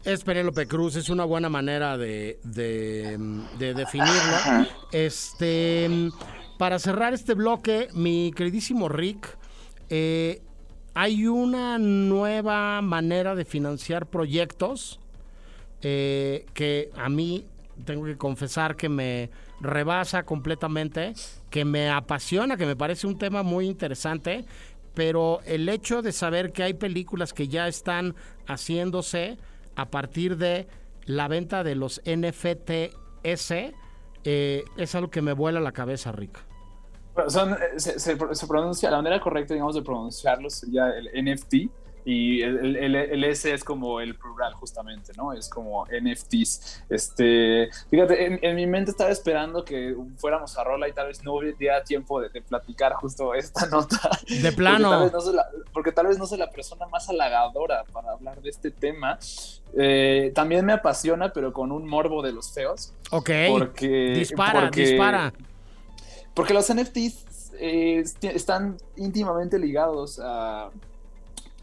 Es Penélope Cruz, es una buena manera de, de, definirlo. Este, para cerrar este bloque, mi queridísimo Rick, eh, hay una nueva manera de financiar proyectos eh, que a mí tengo que confesar que me rebasa completamente, que me apasiona, que me parece un tema muy interesante pero el hecho de saber que hay películas que ya están haciéndose a partir de la venta de los NFTS eh, es algo que me vuela la cabeza, Rick. Son, eh, se, pronuncia, la manera correcta, digamos, de pronunciarlo sería el NFT, y el, el, el, S es como el plural justamente, ¿no? Es como NFTs. Este, fíjate, en, mi mente estaba esperando que fuéramos a Rola y tal vez no hubiera tiempo de, platicar justo esta (laughs) nota. De plano. Porque tal, vez no soy la persona más halagadora para hablar de este tema. Eh, también me apasiona, pero con un morbo de los feos. Ok. Porque, dispara, dispara. Porque los NFTs eh, están íntimamente ligados a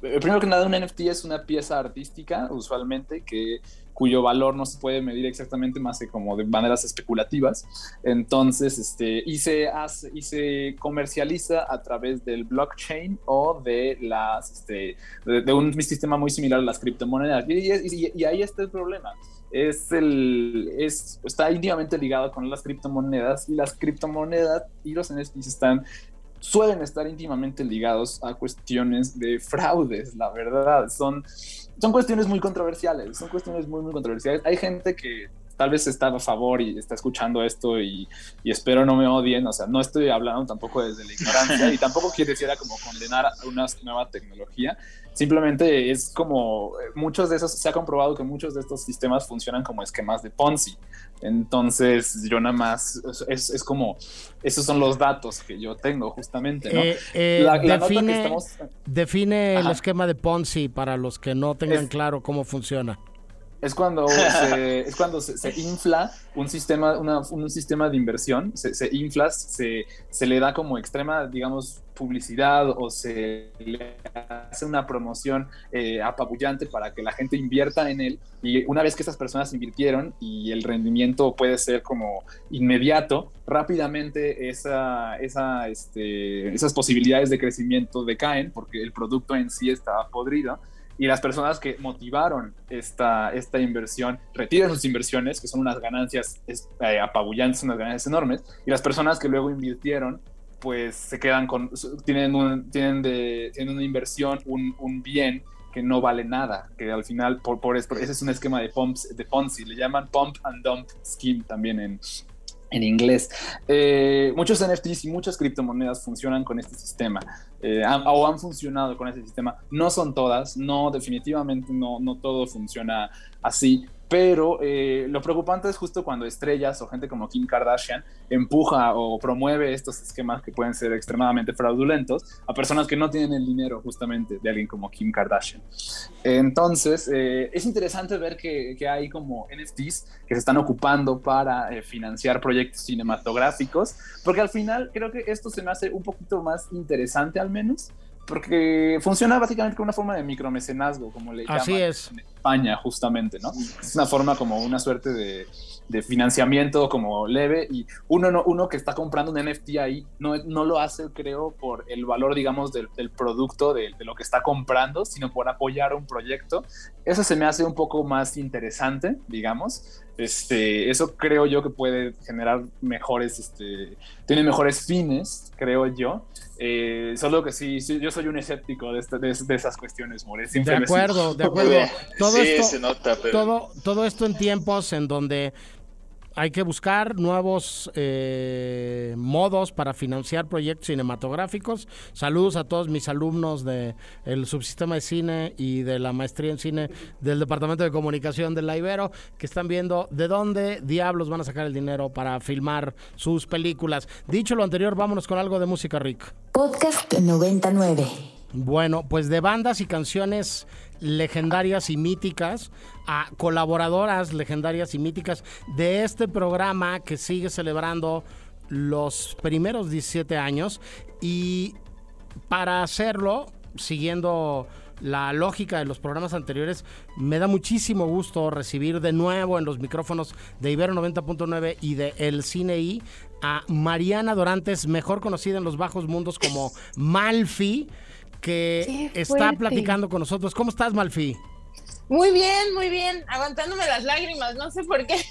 eh, primero que nada, un NFT es una pieza artística, usualmente, que, cuyo valor no se puede medir exactamente más que como de maneras especulativas. Entonces, este, y, se hace, y se comercializa a través del blockchain o de, las, este, de, un sistema muy similar a las criptomonedas. Y, ahí está el problema. Es el, es, está íntimamente ligado con las criptomonedas y las criptomonedas y los NFTs suelen estar íntimamente ligados a cuestiones de fraudes, la verdad. Son, son cuestiones muy controversiales, son cuestiones muy, muy controversiales. Hay gente que tal vez está a favor y está escuchando esto y, y, espero no me odien, o sea, no estoy hablando tampoco desde la ignorancia y tampoco quiero decir como condenar a una nueva tecnología, simplemente es como, muchos de esos, se ha comprobado que muchos de estos sistemas funcionan como esquemas de Ponzi, entonces yo nada más, es, es como, esos son los datos que yo tengo justamente, ¿no? Eh, eh, la, la define, estamos... define el esquema de Ponzi para los que no tengan es, claro cómo funciona. Es cuando, se, (laughs) es cuando se, se, infla un sistema, una, un sistema de inversión, se, se infla, se, se, le da como extrema, digamos, publicidad o se le hace una promoción eh, apabullante para que la gente invierta en él. Y una vez que esas personas invirtieron y el rendimiento puede ser como inmediato, rápidamente esa, esa, este, esas posibilidades de crecimiento decaen porque el producto en sí estaba podrido y las personas que motivaron esta, esta inversión retiran sus inversiones, que son unas ganancias eh, apabullantes, unas ganancias enormes, y las personas que luego invirtieron, pues se quedan con, tienen, un, tienen, de, tienen una inversión, un, un bien que no vale nada, que al final, por, por, ese es un esquema de, pumps, de Ponzi, le llaman Pump and Dump Scheme también en, en inglés. Eh, muchos NFTs y muchas criptomonedas funcionan con este sistema eh, o han funcionado con este sistema. No son todas, no, definitivamente no, no todo funciona así, pero eh, lo preocupante es justo cuando estrellas o gente como Kim Kardashian empuja o promueve estos esquemas que pueden ser extremadamente fraudulentos a personas que no tienen el dinero justamente de alguien como Kim Kardashian. Entonces, eh, es interesante ver que, que, hay como NFTs que se están ocupando para eh, financiar proyectos cinematográficos, porque al final creo que esto se me hace un poquito más interesante al menos, porque funciona básicamente como una forma de micromecenazgo, como le Así llaman es. en España, justamente, ¿no? Es una forma como una suerte de, de financiamiento como leve y uno, no, uno que está comprando un NFT ahí no, no lo hace, creo, por el valor, digamos, del, del producto, de, de, lo que está comprando, sino por apoyar un proyecto. Eso se me hace un poco más interesante, digamos. Este, eso creo yo que puede generar mejores, este, tiene mejores fines, creo yo. Eh, solo que sí, sí, yo soy un escéptico de, este, de, de esas cuestiones, More. De acuerdo, (laughs) de acuerdo. Todo, sí, esto, nota, pero... todo, todo esto en tiempos en donde hay que buscar nuevos eh, modos para financiar proyectos cinematográficos. Saludos a todos mis alumnos del el subsistema de cine y de la maestría en cine del Departamento de Comunicación de la Ibero, que están viendo de dónde diablos van a sacar el dinero para filmar sus películas. Dicho lo anterior, vámonos con algo de música, Rick. Podcast 99. Bueno, pues de bandas y canciones legendarias y míticas a colaboradoras legendarias y míticas de este programa que sigue celebrando los primeros 17 años. Y para hacerlo, siguiendo la lógica de los programas anteriores, me da muchísimo gusto recibir de nuevo en los micrófonos de Ibero 90.9 y de El Cine I a Mariana Dorantes, mejor conocida en los bajos mundos como (laughs) Malfi que está platicando con nosotros. ¿Cómo estás, Malfi? Muy bien, muy bien, aguantándome las lágrimas, no sé por qué. (laughs)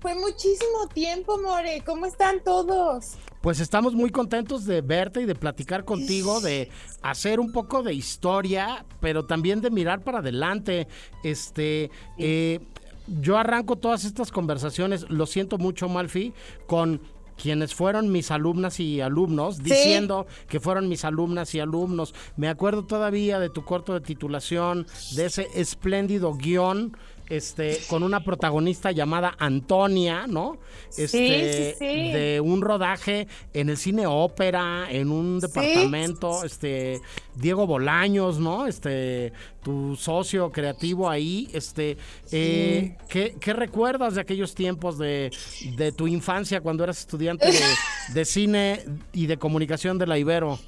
Fue muchísimo tiempo, More. ¿Cómo están todos? Pues estamos muy contentos de verte y de platicar contigo, de hacer un poco de historia, pero también de mirar para adelante. Este, eh, yo arranco todas estas conversaciones, lo siento mucho, Malfi, con quienes fueron mis alumnas y alumnos, ¿Sí? diciendo que fueron mis alumnas y alumnos. Me acuerdo todavía de tu corto de titulación, de ese espléndido guion. Este, con una protagonista llamada Antonia, ¿no? Este, sí, sí, de un rodaje en el cine ópera, en un departamento, este, Diego Bolaños, ¿no? Este, tu socio creativo ahí, este, eh, ¿qué, ¿qué, recuerdas de aquellos tiempos de, de tu infancia cuando eras estudiante de, (laughs) de, cine y de comunicación de la Ibero?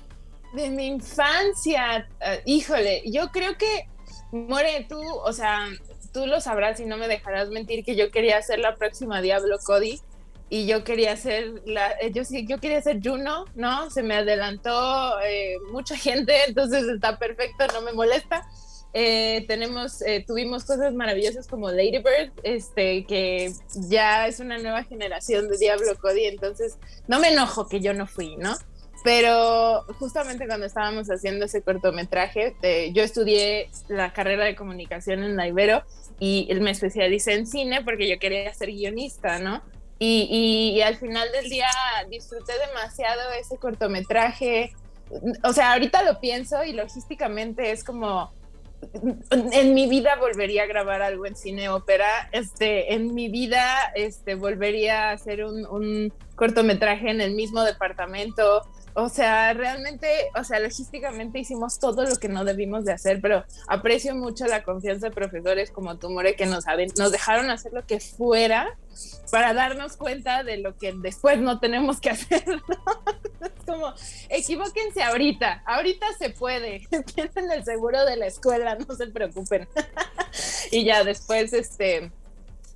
De mi infancia, uh, híjole, yo creo que, More, tú, o sea, tú lo sabrás y no me dejarás mentir que yo quería ser la próxima Diablo Cody y yo quería ser la yo sí yo quería ser Juno no se me adelantó eh, mucha gente (laughs) entonces está perfecto no me molesta. Eh, tenemos eh, tuvimos cosas maravillosas como Lady Bird este que ya es una nueva generación de Diablo Cody entonces no me enojo que yo no fui no pero justamente cuando estábamos haciendo ese cortometraje, eh, yo estudié la carrera de comunicación en la Ibero y me especialicé en cine porque yo quería ser guionista, ¿no? Y, y, al final del día disfruté demasiado ese cortometraje. O sea, ahorita lo pienso y logísticamente es como en mi vida volvería a grabar algo en cine ópera, este, en mi vida este, volvería a hacer un, un cortometraje en el mismo departamento, o sea, realmente, o sea, logísticamente hicimos todo lo que no debimos de hacer, pero aprecio mucho la confianza de profesores como tú, More, que nos, nos dejaron hacer lo que fuera para darnos cuenta de lo que después no tenemos que (laughs) hacer. Es como, equivóquense ahorita, ahorita se puede, (laughs) tienen el seguro de la escuela, no se preocupen. (laughs) y ya después, este,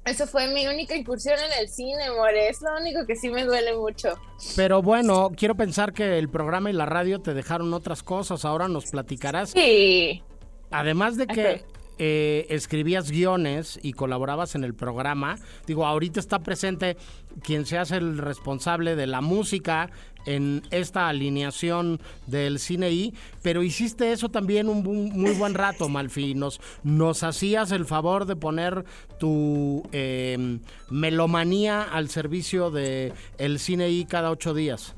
eso fue mi única incursión en el cine, More. Es lo único que sí me duele mucho. Pero bueno, quiero pensar que el programa y la radio te dejaron otras cosas. Ahora nos platicarás. Sí. Además de que eh, escribías guiones y colaborabas en el programa. Digo, ahorita está presente quien se hace el responsable de la música en esta alineación del cine I, pero hiciste eso también un, muy buen rato, (laughs) Malfi. Nos, nos hacías el favor de poner tu em, melomanía al servicio de el cine I cada ocho días.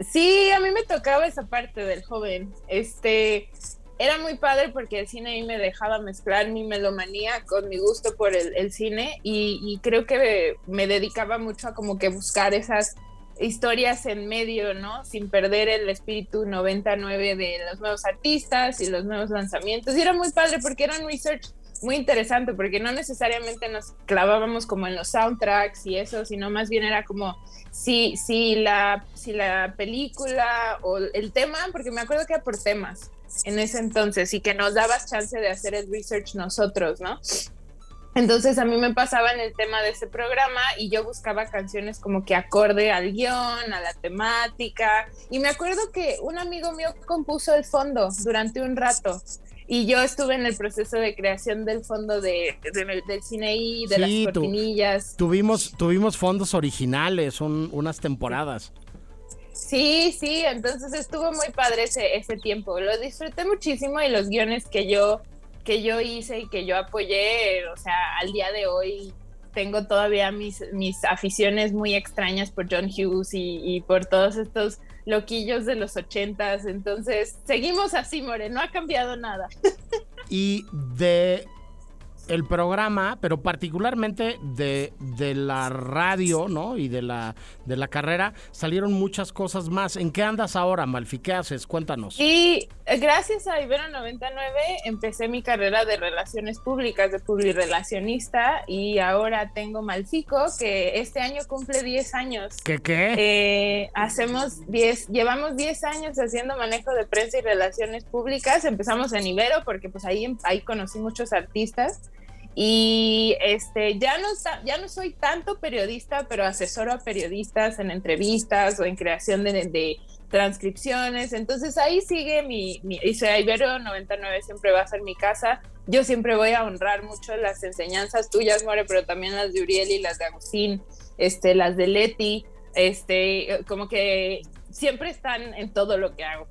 Sí, a mí me tocaba esa parte del joven. Este, era muy padre porque el cine ahí me dejaba mezclar mi melomanía con mi gusto por el, cine y, creo que me dedicaba mucho a como que buscar esas historias en medio, ¿no? Sin perder el espíritu 99 de los nuevos artistas y los nuevos lanzamientos. Y era muy padre porque era un research muy interesante porque no necesariamente nos clavábamos como en los soundtracks y eso, sino más bien era como si, si, la, si la película o el tema, porque me acuerdo que era por temas en ese entonces y que nos dabas chance de hacer el research nosotros, ¿no? Entonces a mí me pasaba en el tema de ese programa y yo buscaba canciones como que acorde al guion, a la temática. Y me acuerdo que un amigo mío compuso el fondo durante un rato y yo estuve en el proceso de creación del fondo de, del cine y de las cortinillas. tuvimos, tuvimos fondos originales, unas temporadas. Sí, sí, entonces estuvo muy padre ese, ese tiempo. Lo disfruté muchísimo y los guiones que yo, que yo hice y que yo apoyé, o sea, al día de hoy tengo todavía mis, mis aficiones muy extrañas por John Hughes y, y por todos estos loquillos de los ochentas. Entonces, seguimos así, More, no ha cambiado nada. y de el programa, pero particularmente de, de, la radio, ¿no? Y de la, de la carrera, salieron muchas cosas más. ¿En qué andas ahora, Malfi? ¿Qué haces? Cuéntanos. Y eh, gracias a Ibero 99 empecé mi carrera de relaciones públicas, de publirelacionista, y ahora tengo Malfico, que este año cumple 10 años. ¿Qué qué? Eh, hacemos 10, llevamos 10 años haciendo manejo de prensa y relaciones públicas. Empezamos en Ibero porque pues ahí, ahí conocí muchos artistas y este, ya, no, ya no soy tanto periodista, pero asesoro a periodistas en entrevistas o en creación de, transcripciones. Entonces ahí sigue mi, mi y Ibero 99 siempre va a ser mi casa. Yo siempre voy a honrar mucho las enseñanzas tuyas, More, pero también las de Uriel y las de Agustín, este, las de Leti, este, como que siempre están en todo lo que hago.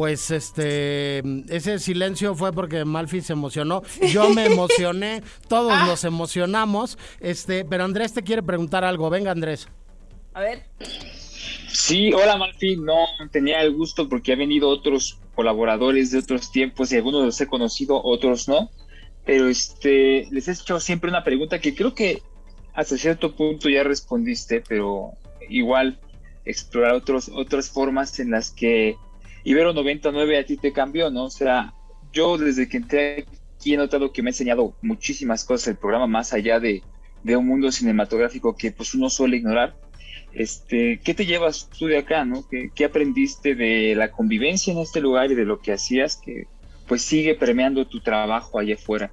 Pues este, ese silencio fue porque Malfi se emocionó. Yo me emocioné, todos ah. nos emocionamos. Este, pero Andrés te quiere preguntar algo. Venga, Andrés. A ver. Sí, hola Malfi. No tenía el gusto porque ha venido otros colaboradores de otros tiempos y algunos los he conocido, otros no. Pero este, les he hecho siempre una pregunta que creo que hasta cierto punto ya respondiste, pero igual explorar otros, otras formas en las que Ibero 99 a ti te cambió, ¿no? O sea, yo desde que entré aquí he notado que me ha enseñado muchísimas cosas el programa, más allá de, un mundo cinematográfico que pues uno suele ignorar. Este, ¿Qué te llevas tú de acá, no? ¿Qué, ¿Qué, aprendiste de la convivencia en este lugar y de lo que hacías que pues sigue premiando tu trabajo allá afuera?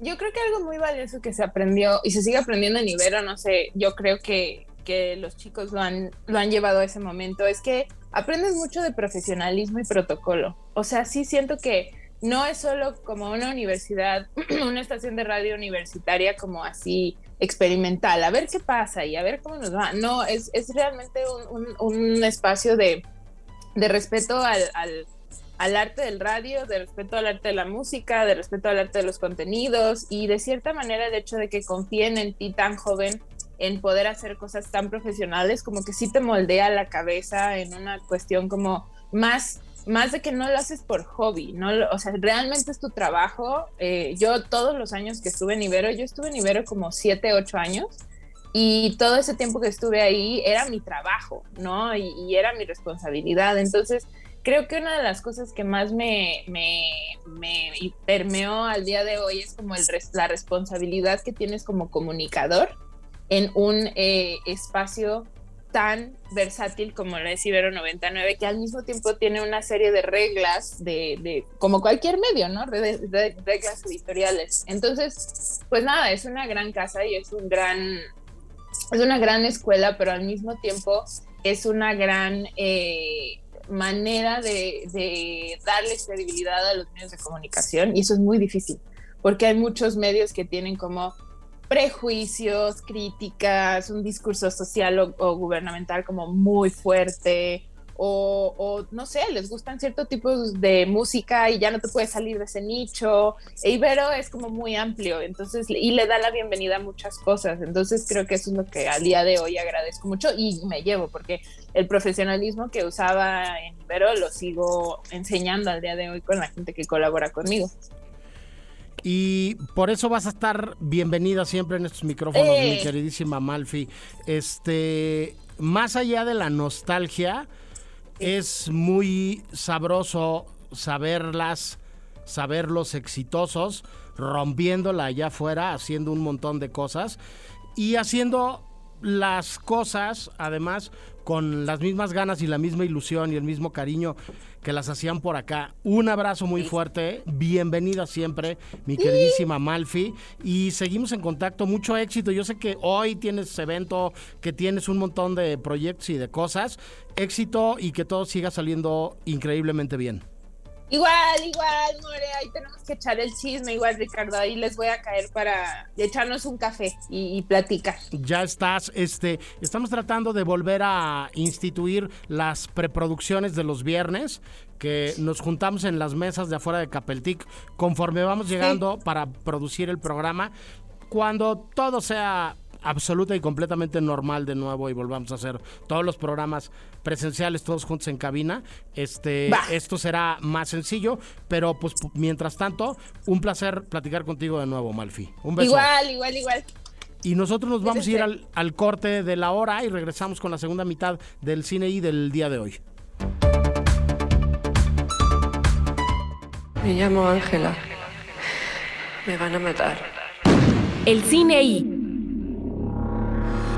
Yo creo que algo muy valioso que se aprendió y se sigue aprendiendo en Ibero, no sé, yo creo que, que los chicos lo han, lo han llevado a ese momento, es que aprendes mucho de profesionalismo y protocolo. O sea, sí siento que no es solo como una universidad, (clears throat) una estación de radio universitaria como así experimental, a ver qué pasa y a ver cómo nos va. No, es, es realmente un, un, espacio de, de respeto al, al, al, arte del radio, de respeto al arte de la música, de respeto al arte de los contenidos y de cierta manera el hecho de que confíen en ti tan joven en poder hacer cosas tan profesionales, como que sí te moldea la cabeza en una cuestión como más más de que no lo haces por hobby, ¿no? O sea, realmente es tu trabajo. Eh, yo todos los años que estuve en Ibero, yo estuve en Ibero como siete, ocho años y todo ese tiempo que estuve ahí era mi trabajo, ¿no? Y, y era mi responsabilidad. Entonces, creo que una de las cosas que más me, me, me permeó al día de hoy es como el, la responsabilidad que tienes como comunicador en un eh, espacio tan versátil como la de Ibero 99, que al mismo tiempo tiene una serie de reglas de, como cualquier medio, ¿no? Reglas editoriales. Entonces, pues nada, es una gran casa y es un gran, es una gran escuela, pero al mismo tiempo es una gran eh, manera de, de darle credibilidad a los medios de comunicación y eso es muy difícil, porque hay muchos medios que tienen como prejuicios, críticas, un discurso social o, gubernamental como muy fuerte, o, o, no sé, les gustan ciertos tipos de música y ya no te puedes salir de ese nicho. E Ibero es como muy amplio, entonces, y le da la bienvenida a muchas cosas. Entonces creo que eso es lo que al día de hoy agradezco mucho y me llevo, porque el profesionalismo que usaba en Ibero lo sigo enseñando al día de hoy con la gente que colabora conmigo. Y por eso vas a estar bienvenida siempre en estos micrófonos, eh. mi queridísima Malfi. Este, más allá de la nostalgia, es muy sabroso saberlas, saberlos exitosos, rompiéndola allá afuera, haciendo un montón de cosas y haciendo las cosas, además, con las mismas ganas y la misma ilusión y el mismo cariño que las hacían por acá. Un abrazo muy fuerte, bienvenida siempre, mi queridísima Malfi, y seguimos en contacto, mucho éxito. Yo sé que hoy tienes evento, que tienes un montón de proyectos y de cosas. Éxito y que todo siga saliendo increíblemente bien. Igual, igual, More, ahí tenemos que echar el chisme, igual, Ricardo, ahí les voy a caer para echarnos un café y, y, platicar. Ya estás, este, estamos tratando de volver a instituir las preproducciones de los viernes, que nos juntamos en las mesas de afuera de Capeltic, conforme vamos llegando sí. para producir el programa, cuando todo sea absoluta y completamente normal de nuevo y volvamos a hacer todos los programas presenciales todos juntos en cabina. Este, bah. esto será más sencillo, pero pues mientras tanto, un placer platicar contigo de nuevo, Malfi. Un beso. Igual, igual, igual. Y nosotros nos vamos a ir al, al corte de la hora y regresamos con la segunda mitad del cine y del día de hoy. Me llamo Ángela. Me van a matar. El cine y